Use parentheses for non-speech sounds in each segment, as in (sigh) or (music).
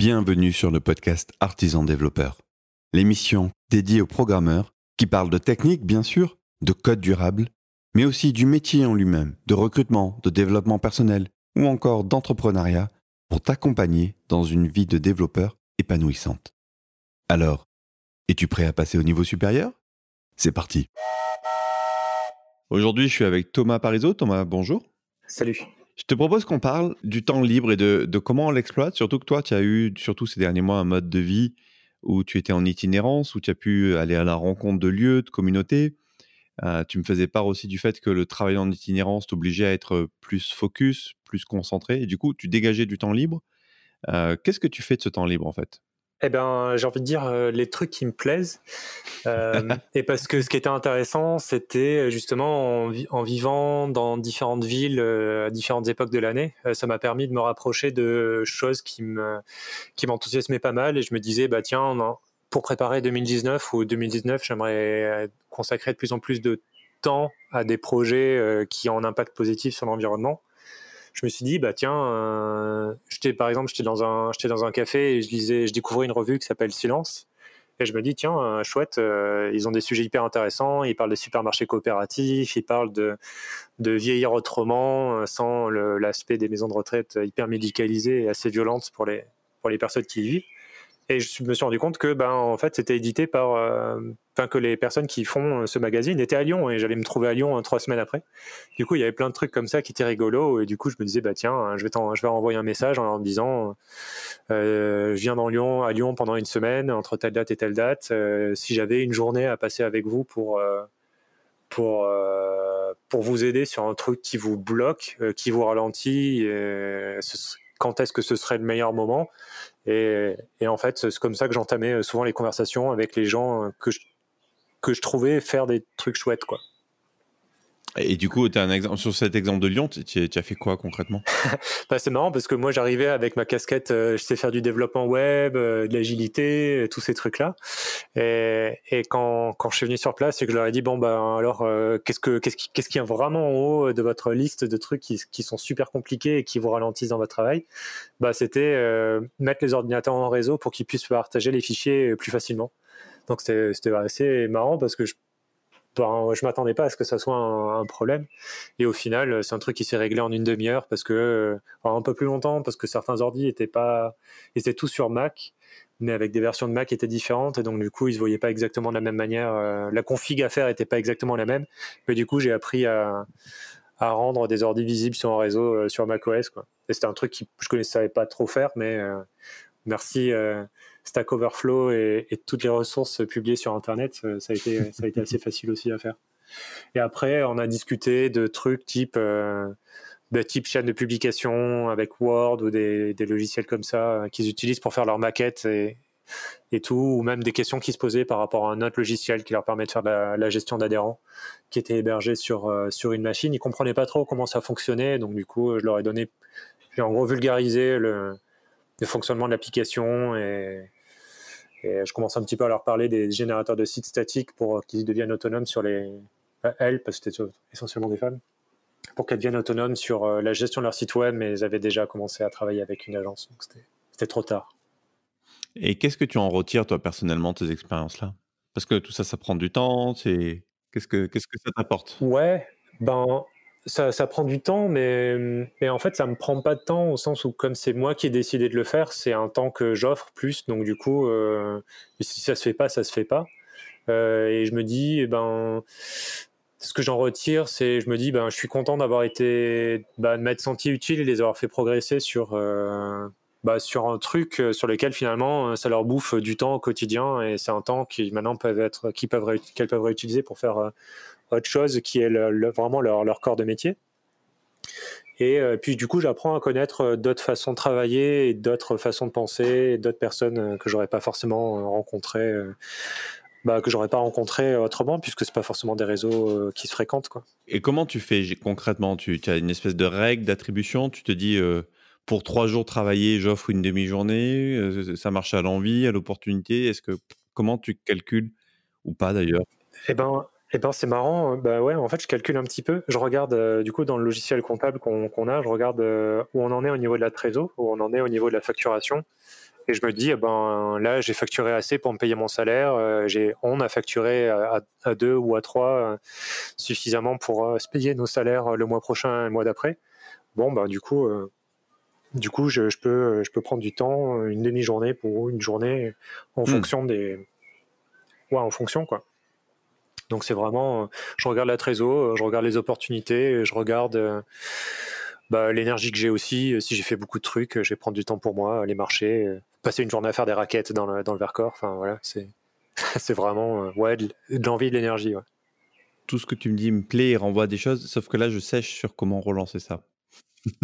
Bienvenue sur le podcast Artisan Développeur, l'émission dédiée aux programmeurs qui parlent de technique, bien sûr, de code durable, mais aussi du métier en lui-même, de recrutement, de développement personnel ou encore d'entrepreneuriat pour t'accompagner dans une vie de développeur épanouissante. Alors, es-tu prêt à passer au niveau supérieur? C'est parti. Aujourd'hui, je suis avec Thomas Parisot. Thomas, bonjour. Salut. Je te propose qu'on parle du temps libre et de, comment on l'exploite, surtout que toi, tu as eu, surtout ces derniers mois, un mode de vie où tu étais en itinérance, où tu as pu aller à la rencontre de lieux, de communautés. Euh, tu me faisais part aussi du fait que le travail en itinérance t'obligeait à être plus focus, plus concentré, et du coup, tu dégageais du temps libre. Euh, qu'est-ce que tu fais de ce temps libre, en fait? Eh ben, j'ai envie de dire euh, les trucs qui me plaisent. Euh, (laughs) et parce que ce qui était intéressant, c'était euh, justement en, en, vivant dans différentes villes à différentes époques de l'année, ça m'a permis de me rapprocher de choses qui me qui m'enthousiasmaient pas mal. Et je me disais, bah tiens, pour préparer 2019 ou 2019, j'aimerais consacrer de plus en plus de temps à des projets qui ont un impact positif sur l'environnement je me suis dit bah tiens euh, j'étais par exemple j'étais dans un dans un café et je lisais je découvrais une revue qui s'appelle Silence. Et je me dis tiens euh, chouette euh, ils ont des sujets hyper intéressants ils parlent des supermarchés coopératifs ils parlent de de vieillir autrement sans l'aspect des maisons de retraite hyper médicalisées et assez violentes pour les pour les personnes qui y vivent et je me suis rendu compte que, ben, en fait, c'était édité par, euh, enfin, que les personnes qui font ce magazine étaient à Lyon et j'allais me trouver à Lyon hein, trois semaines après. Du coup, il y avait plein de trucs comme ça qui étaient rigolos et du coup, je me disais, bah tiens, je vais, je vais envoyer un message en leur disant, euh, je viens dans Lyon, à Lyon pendant une semaine entre telle date et telle date. Euh, si j'avais une journée à passer avec vous pour pour pour vous aider sur un truc qui vous bloque, qui vous ralentit, quand est-ce que ce serait le meilleur moment et, en fait, c'est comme ça que j'entamais euh, souvent les conversations avec les gens euh, que je, que je trouvais faire des trucs chouettes, quoi. Et du coup, un exemple, sur cet exemple de Lyon, tu, as fait quoi concrètement? (laughs) Bah, C'est marrant parce que moi, j'arrivais avec ma casquette, euh, je sais faire du développement web, de l'agilité, tous ces trucs-là. Et, et quand, quand, je suis venu sur place et que je leur ai dit, bon, bah, alors, qu'est-ce qu'il qu'est-ce qui, y a vraiment en haut de votre liste de trucs qui, qui, sont super compliqués et qui vous ralentissent dans votre travail? Bah, C'était mettre les ordinateurs en réseau pour qu'ils puissent partager les fichiers plus facilement. Donc, c'était assez marrant parce que je ben, je m'attendais pas à ce que ça soit un, problème. Et au final, c'est un truc qui s'est réglé en une demi-heure parce que, euh, un peu plus longtemps, parce que certains ordi étaient pas, étaient tous sur Mac, mais avec des versions de Mac qui étaient différentes. Et donc, du coup, ils se voyaient pas exactement de la même manière. Euh, la config à faire était pas exactement la même. Mais du coup, j'ai appris à, rendre des ordi visibles sur un réseau euh, sur macOS. Et c'était un truc que je connaissais pas trop faire, mais merci Stack Overflow et, toutes les ressources publiées sur Internet, euh, (laughs) ça a été, assez facile aussi à faire. Et après, on a discuté de trucs type, euh, bah, type chaîne de publication avec Word ou des, logiciels comme ça euh, qu'ils utilisent pour faire leurs maquettes et, et, tout, ou même des questions qui se posaient par rapport à un autre logiciel qui leur permet de faire la, gestion d'adhérents qui était hébergé sur, sur une machine. Ils comprenaient pas trop comment ça fonctionnait, donc du coup, je leur ai donné, j'ai en gros vulgarisé le, le fonctionnement de l'application et, je commence un petit peu à leur parler des générateurs de sites statiques pour qu'ils deviennent autonomes sur les elles parce que c'était essentiellement des femmes pour qu'elles deviennent autonomes sur euh, la gestion de leur site web mais elles avaient déjà commencé à travailler avec une agence donc c'était trop tard. Et qu'est-ce que tu en retires toi personnellement de ces expériences là Parce que tout ça ça prend du temps, c'est qu'est-ce que qu'est-ce que ça t'apporte? Ouais, ben ça, prend du temps, mais, en fait, ça me prend pas de temps au sens où, comme c'est moi qui ai décidé de le faire, c'est un temps que j'offre plus. Donc, du coup, euh, si ça se fait pas, ça se fait pas. Euh, et je me dis, eh ben, ce que j'en retire, c'est, je me dis, ben, je suis content d'avoir été, ben, de m'être senti utile et les avoir fait progresser sur, euh, bah, sur un truc sur lequel finalement ça leur bouffe du temps au quotidien et c'est un temps qui peuvent être, peuvent, qu'elles peuvent réutiliser pour faire autre chose qui est vraiment leur, leur, corps de métier. Et euh, puis du coup, j'apprends à connaître euh, d'autres façons de travailler, d'autres façons de penser, d'autres personnes euh, que j'aurais pas forcément rencontrées, bah, que j'aurais pas rencontré autrement, puisque c'est pas forcément des réseaux qui se fréquentent. Quoi. Et comment tu fais concrètement? Tu as une espèce de règle d'attribution? Tu te dis pour trois jours travailler, j'offre une demi-journée. ça marche à l'envie, à l'opportunité? Est-ce que comment tu calcules ou pas d'ailleurs? Eh ben, eh ben c'est marrant, bah ouais, en fait je calcule un petit peu. Je regarde euh, du coup dans le logiciel comptable qu'on a, je regarde euh, où on en est au niveau de la trésor, où on en est au niveau de la facturation. Et je me dis, eh ben là, j'ai facturé assez pour me payer mon salaire. j'ai, on a facturé à, deux ou à trois suffisamment pour se payer nos salaires le mois prochain et le mois d'après. Bon, bah, du coup, du coup je, peux, je peux prendre du temps, une demi-journée pour une journée en hmm. fonction des. Ouais, en fonction, quoi. Donc c'est vraiment, je regarde la trésor, je regarde les opportunités, je regarde bah, l'énergie que j'ai aussi. Si j'ai fait beaucoup de trucs, je vais prendre du temps pour moi, aller marcher, passer une journée à faire des raquettes dans le, dans le Vercors. Enfin voilà, c'est (laughs) c'est vraiment ouais, de, l'envie et de l'énergie. Tout ce que tu me dis me plaît et renvoie des choses, sauf que là je sèche sur comment relancer ça. (laughs)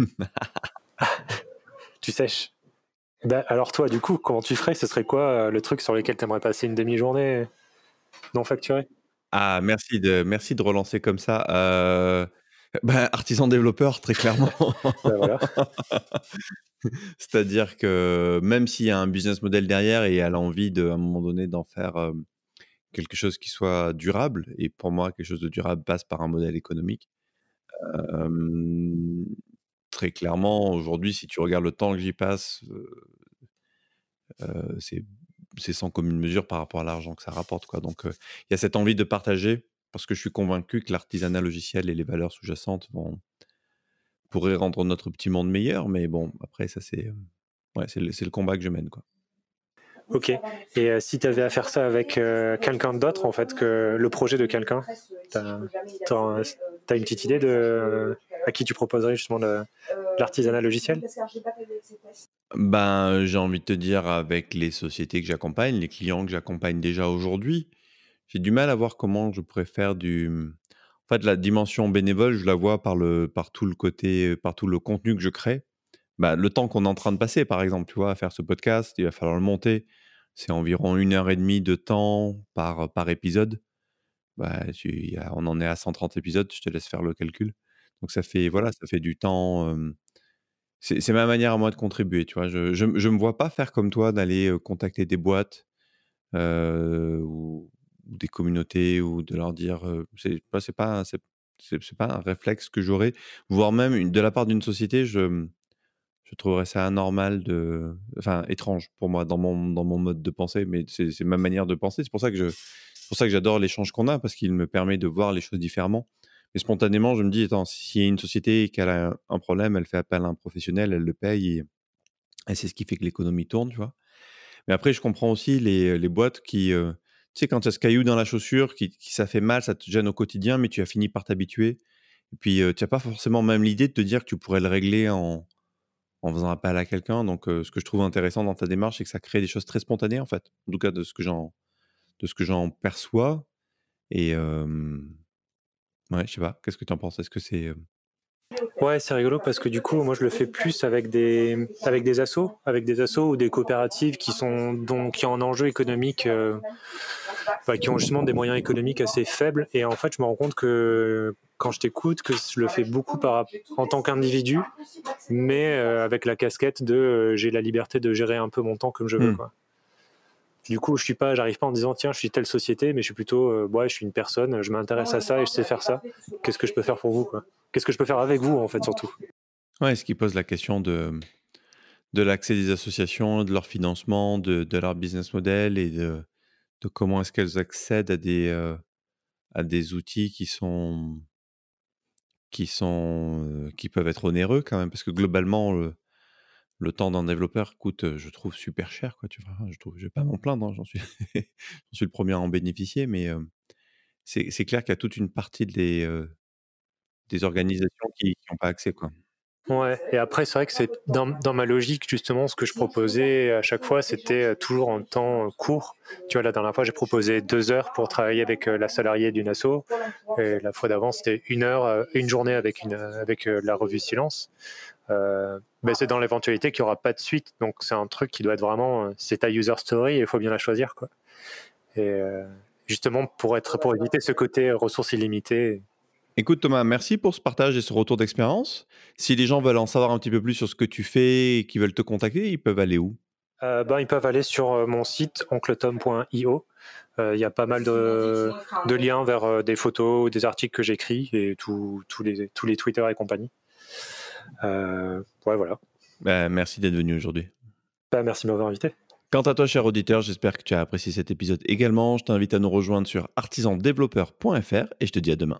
tu sèches. Bah, alors toi, du coup, comment tu ferais? Ce serait quoi le truc sur lequel tu aimerais passer une demi-journée non facturée? Ah, merci de, merci de relancer comme ça. (laughs) Bah, artisan développeur, très clairement. Bah, (laughs) C'est-à-dire que même s'il y a un business model derrière et elle a envie de, à un moment donné d'en faire quelque chose qui soit durable, et pour moi, quelque chose de durable passe par un modèle économique. très clairement, aujourd'hui, si tu regardes le temps que j'y passe, c'est c'est sans commune mesure par rapport à l'argent que ça rapporte. Quoi. Donc, il y a cette envie de partager parce que je suis convaincu que l'artisanat logiciel et les valeurs sous-jacentes vont pourraient rendre notre petit monde meilleur. Mais bon, après, ça, c'est ouais, le, le, combat que je mène. Quoi. Ok. Et si tu avais à faire ça avec quelqu'un d'autre, en fait, que le projet de quelqu'un, tu as, une petite idée de à qui tu proposerais justement l'artisanat logiciel? Ben, j'ai envie de te dire avec les sociétés que j'accompagne, les clients que j'accompagne déjà aujourd'hui, j'ai du mal à voir comment je pourrais faire du. En fait, la dimension bénévole, je la vois par le, par tout le côté, par tout le contenu que je crée. Bah, le temps qu'on est en train de passer, par exemple, tu vois, à faire ce podcast, il va falloir le monter. C'est environ une heure et demie de temps par, par épisode. Bah, on en est à 130 épisodes, je te laisse faire le calcul. Donc ça fait, voilà, ça fait du temps. C'est ma manière à moi de contribuer, tu vois. Je ne me vois pas faire comme toi, d'aller contacter des boîtes ou, des communautés ou de leur dire, c'est pas, pas, pas un réflexe que j'aurais, voire même de la part d'une société, je je trouverais ça anormal de enfin étrange pour moi dans mon dans mon mode de pensée mais c'est ma manière de penser c'est pour ça que j'adore l'échange qu'on a parce qu'il me permet de voir les choses différemment mais spontanément je me dis attends s'il y a une société qui a un problème elle fait appel à un professionnel elle le paye et, c'est ce qui fait que l'économie tourne tu vois mais après je comprends aussi les, les boîtes qui euh, tu sais quand tu as ce caillou dans la chaussure qui, qui, ça fait mal ça te gêne au quotidien mais tu as fini par t'habituer et puis euh, tu n'as pas forcément même l'idée de te dire que tu pourrais le régler en en faisant appel à quelqu'un. Donc, ce que je trouve intéressant dans ta démarche, c'est que ça crée des choses très spontanées, en fait. En tout cas, de ce que j'en, de ce que j'en perçois. Et ouais, je sais pas. Qu'est-ce que tu en penses? Est-ce que c'est Ouais, c'est rigolo parce que du coup, moi, je le fais plus avec des avec des assos, avec des assos ou des coopératives qui sont donc qui ont un enjeu économique, qui ont justement des moyens économiques assez faibles. Et en fait, je me rends compte que quand je t'écoute que je le fais beaucoup par, en tant qu'individu, mais euh, avec la casquette de euh, j'ai la liberté de gérer un peu mon temps comme je veux. Quoi. Du coup, je suis pas, j'arrive pas en disant tiens, je suis telle société, mais je suis plutôt euh, ouais, je suis une personne, je m'intéresse à ça et je sais faire ça. Qu'est-ce que je peux faire pour vous quoi? Qu'est-ce que je peux faire avec vous en fait surtout? Ouais, ce qui pose la question de de l'accès des associations, de leur financement, de, de leur business model et de, de comment est-ce qu'elles accèdent à des à des outils qui sont qui sont qui peuvent être onéreux quand même parce que globalement le, temps d'un développeur coûte je trouve super cher quoi tu vois je je vais pas m'en plaindre hein, j'en suis (laughs) suis le premier à en bénéficier mais c'est clair qu'il y a toute une partie des des organisations qui n'ont pas accès quoi Ouais, et après, c'est vrai que c'est dans, dans, ma logique, justement, ce que je proposais à chaque fois, c'était toujours en temps court. Tu vois, la dernière fois, j'ai proposé deux heures pour travailler avec la salariée d'une asso. Et la fois d'avant, c'était une heure, une journée avec, une, avec la revue Silence. Euh, mais c'est dans l'éventualité qu'il n'y aura pas de suite. Donc, c'est un truc qui doit être vraiment. C'est ta user story et il faut bien la choisir, quoi. Et justement, pour, être, pour éviter ce côté ressources illimitées. Écoute Thomas, merci pour ce partage et ce retour d'expérience. Si les gens veulent en savoir un petit peu plus sur ce que tu fais et qui veulent te contacter, ils peuvent aller où? Euh, ben, Ils peuvent aller sur euh, mon site oncletom.io. Euh, il y a pas mal de, liens vers des photos, des articles que j'écris et tous les, tous les Twitter et compagnie. Ouais, voilà. Ben, merci d'être venu aujourd'hui. Bah, merci de m'avoir invité. Quant à toi, cher auditeur, j'espère que tu as apprécié cet épisode également. Je t'invite à nous rejoindre sur artisandéveloppeur.fr et je te dis à demain.